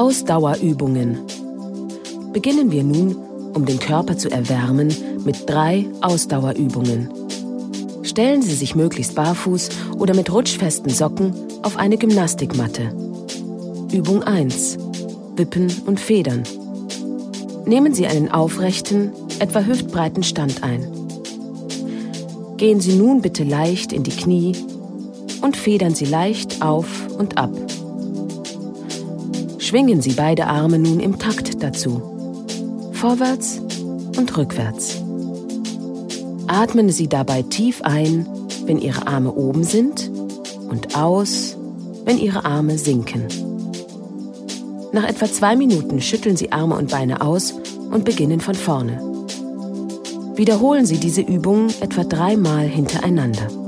Ausdauerübungen. Beginnen wir nun, um den Körper zu erwärmen, mit drei Ausdauerübungen. Stellen Sie sich möglichst barfuß oder mit rutschfesten Socken auf eine Gymnastikmatte. Übung 1. Wippen und Federn. Nehmen Sie einen aufrechten, etwa hüftbreiten Stand ein. Gehen Sie nun bitte leicht in die Knie und federn Sie leicht auf und ab. Schwingen Sie beide Arme nun im Takt dazu. Vorwärts und rückwärts. Atmen Sie dabei tief ein, wenn Ihre Arme oben sind und aus, wenn Ihre Arme sinken. Nach etwa zwei Minuten schütteln Sie Arme und Beine aus und beginnen von vorne. Wiederholen Sie diese Übung etwa dreimal hintereinander.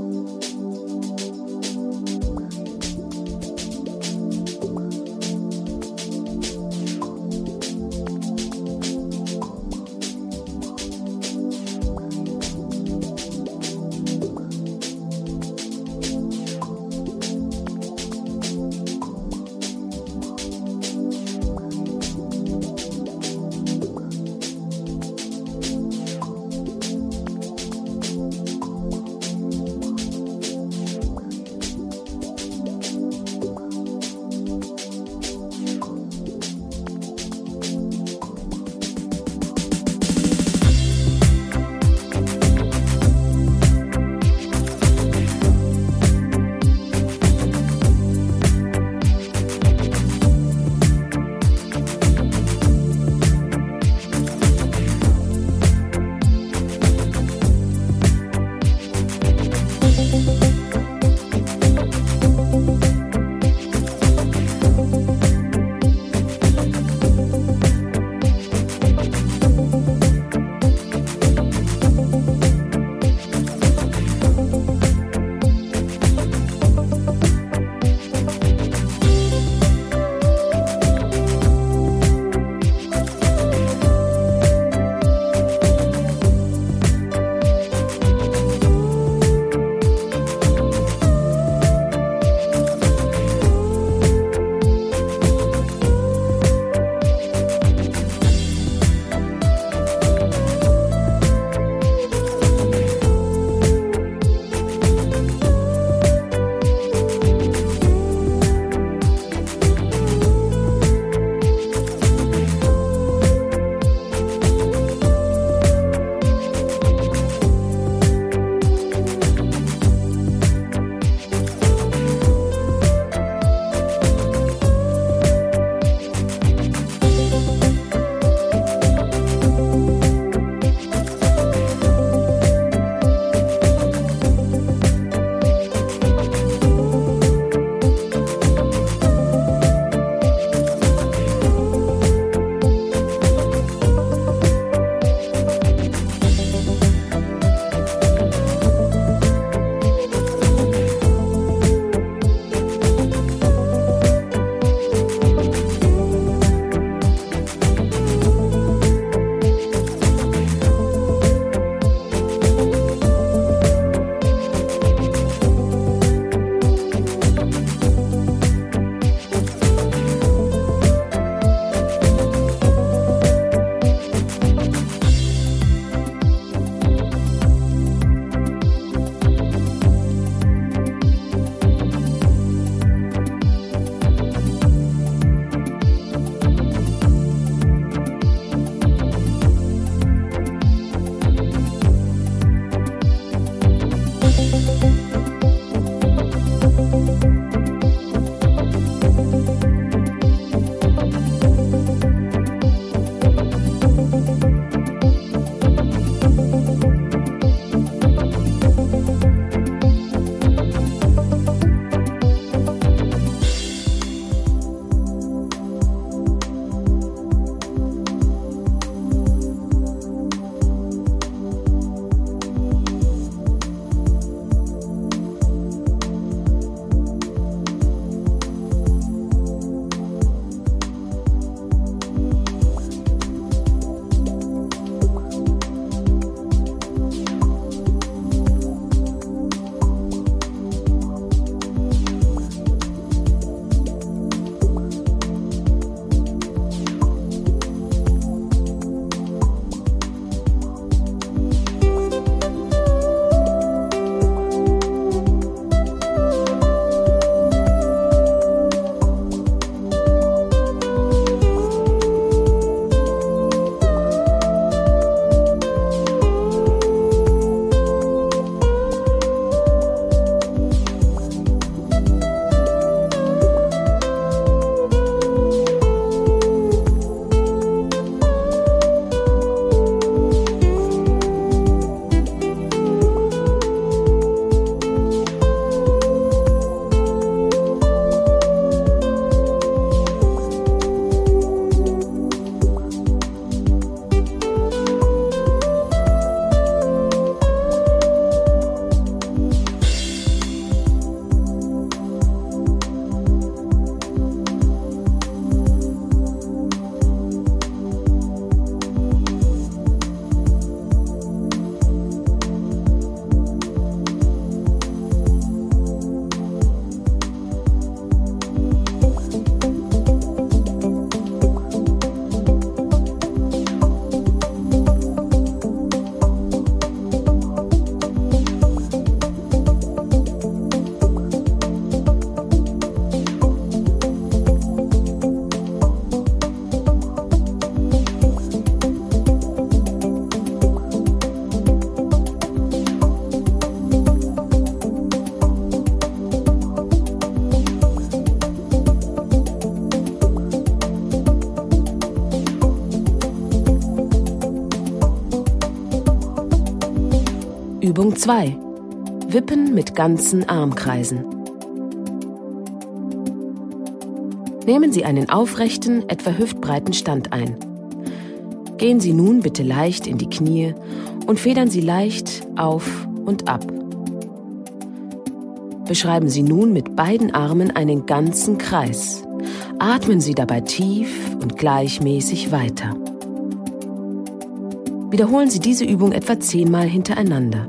Übung 2. Wippen mit ganzen Armkreisen. Nehmen Sie einen aufrechten, etwa hüftbreiten Stand ein. Gehen Sie nun bitte leicht in die Knie und federn Sie leicht auf und ab. Beschreiben Sie nun mit beiden Armen einen ganzen Kreis. Atmen Sie dabei tief und gleichmäßig weiter. Wiederholen Sie diese Übung etwa zehnmal hintereinander.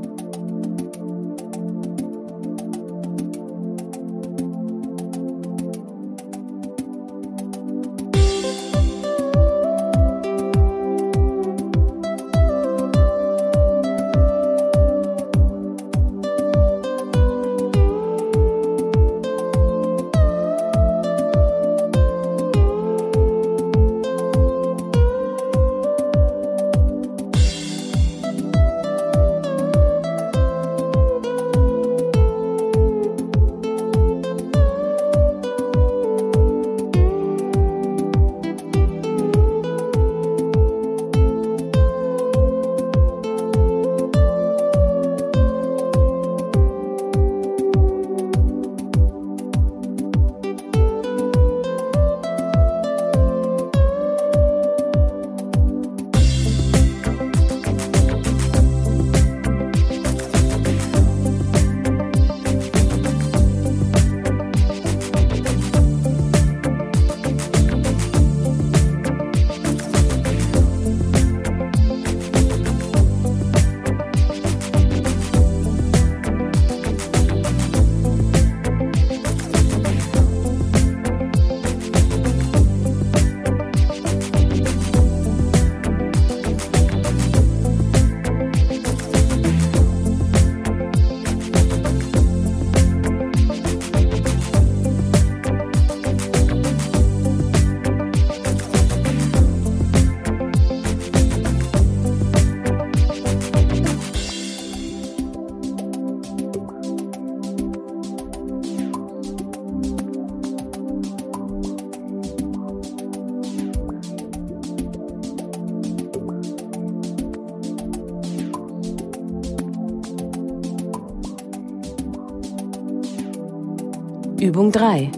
Übung 3.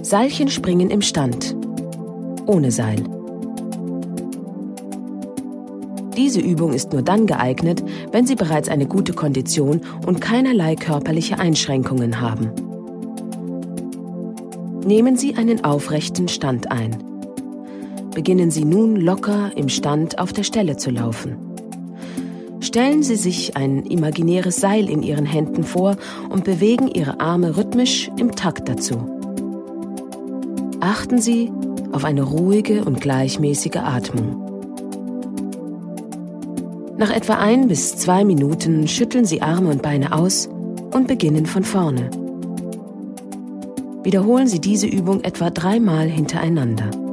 Seilchenspringen im Stand. Ohne Seil. Diese Übung ist nur dann geeignet, wenn Sie bereits eine gute Kondition und keinerlei körperliche Einschränkungen haben. Nehmen Sie einen aufrechten Stand ein. Beginnen Sie nun locker im Stand auf der Stelle zu laufen. Stellen Sie sich ein imaginäres Seil in Ihren Händen vor und bewegen Ihre Arme rhythmisch im Takt dazu. Achten Sie auf eine ruhige und gleichmäßige Atmung. Nach etwa ein bis zwei Minuten schütteln Sie Arme und Beine aus und beginnen von vorne. Wiederholen Sie diese Übung etwa dreimal hintereinander.